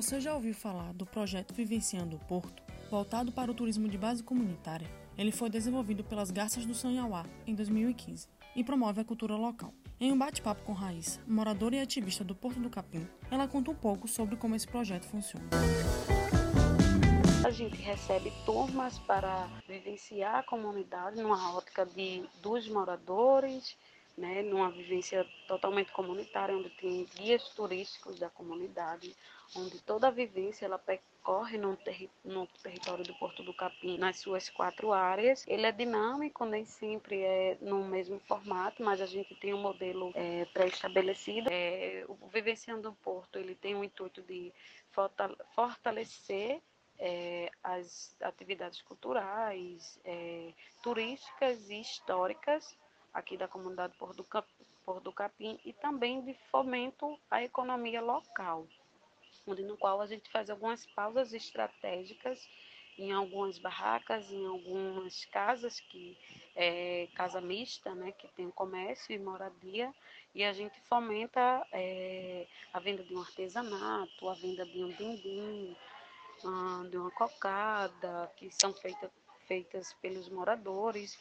Você já ouviu falar do projeto Vivenciando o Porto, voltado para o turismo de base comunitária? Ele foi desenvolvido pelas Garças do Sanhauá em 2015 e promove a cultura local. Em um bate-papo com Raíssa, moradora e ativista do Porto do Capim, ela conta um pouco sobre como esse projeto funciona. A gente recebe turmas para vivenciar a comunidade numa ótica de dos moradores, né, numa vivência totalmente comunitária, onde tem guias turísticos da comunidade, onde toda a vivência ela percorre no, terri no território do Porto do Capim, nas suas quatro áreas. Ele é dinâmico, nem sempre é no mesmo formato, mas a gente tem um modelo é, pré-estabelecido. É, o Vivenciando o Porto ele tem o intuito de fortalecer é, as atividades culturais, é, turísticas e históricas aqui da comunidade Porto do, Capim e também de fomento à economia local, onde no qual a gente faz algumas pausas estratégicas em algumas barracas, em algumas casas que é casa mista, né, que tem comércio e moradia, e a gente fomenta é, a venda de um artesanato, a venda de um dindim, ah, de uma cocada, que são feita, feitas pelos moradores.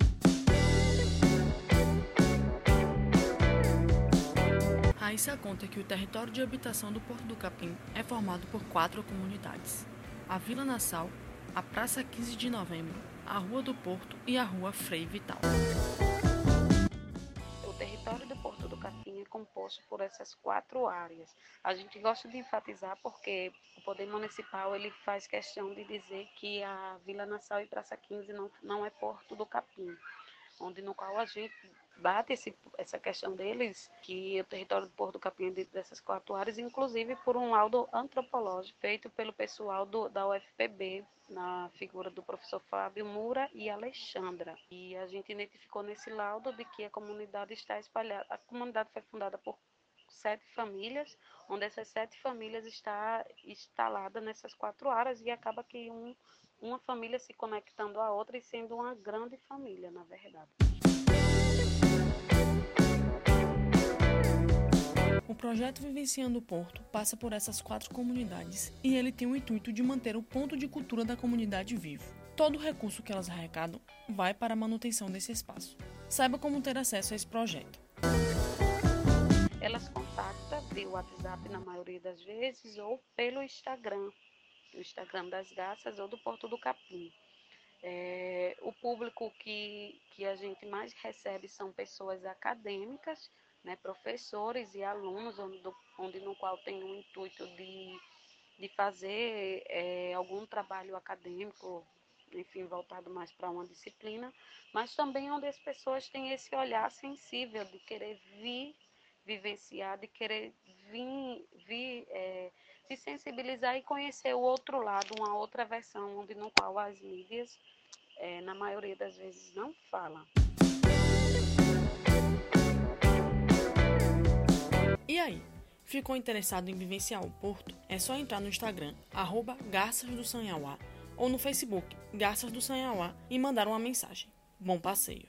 Raíssa conta que o território de habitação do Porto do Capim é formado por quatro comunidades: a Vila Nassau, a Praça 15 de Novembro, a Rua do Porto e a Rua Frei Vital. O território do Porto do Capim é composto por essas quatro áreas. A gente gosta de enfatizar porque o poder municipal ele faz questão de dizer que a Vila Nassau e Praça 15 não, não é Porto do Capim onde no qual a gente bate esse, essa questão deles, que o território do Porto do Capim é dentro dessas quatro áreas, inclusive por um laudo antropológico feito pelo pessoal do, da UFPB, na figura do professor Fábio Mura e Alexandra. E a gente identificou nesse laudo de que a comunidade está espalhada, a comunidade foi fundada por sete famílias, onde essas sete famílias está instalada nessas quatro áreas e acaba que um uma família se conectando à outra e sendo uma grande família, na verdade. O projeto Vivenciando o Porto passa por essas quatro comunidades e ele tem o intuito de manter o ponto de cultura da comunidade vivo. Todo o recurso que elas arrecadam vai para a manutenção desse espaço. Saiba como ter acesso a esse projeto. Elas contactam via WhatsApp na maioria das vezes ou pelo Instagram, do Instagram das Garças ou do Porto do Capim. É, o público que, que a gente mais recebe são pessoas acadêmicas, né, professores e alunos, onde, onde no qual tem o intuito de, de fazer é, algum trabalho acadêmico, enfim, voltado mais para uma disciplina, mas também onde as pessoas têm esse olhar sensível de querer vir vivenciar, de querer vir, vir é, se sensibilizar e conhecer o outro lado, uma outra versão, onde no qual as mídias, é, na maioria das vezes, não falam. E aí? Ficou interessado em vivenciar o Porto? É só entrar no Instagram, arroba Garças do Sanhauá, ou no Facebook, Garças do Sanhauá, e mandar uma mensagem. Bom passeio!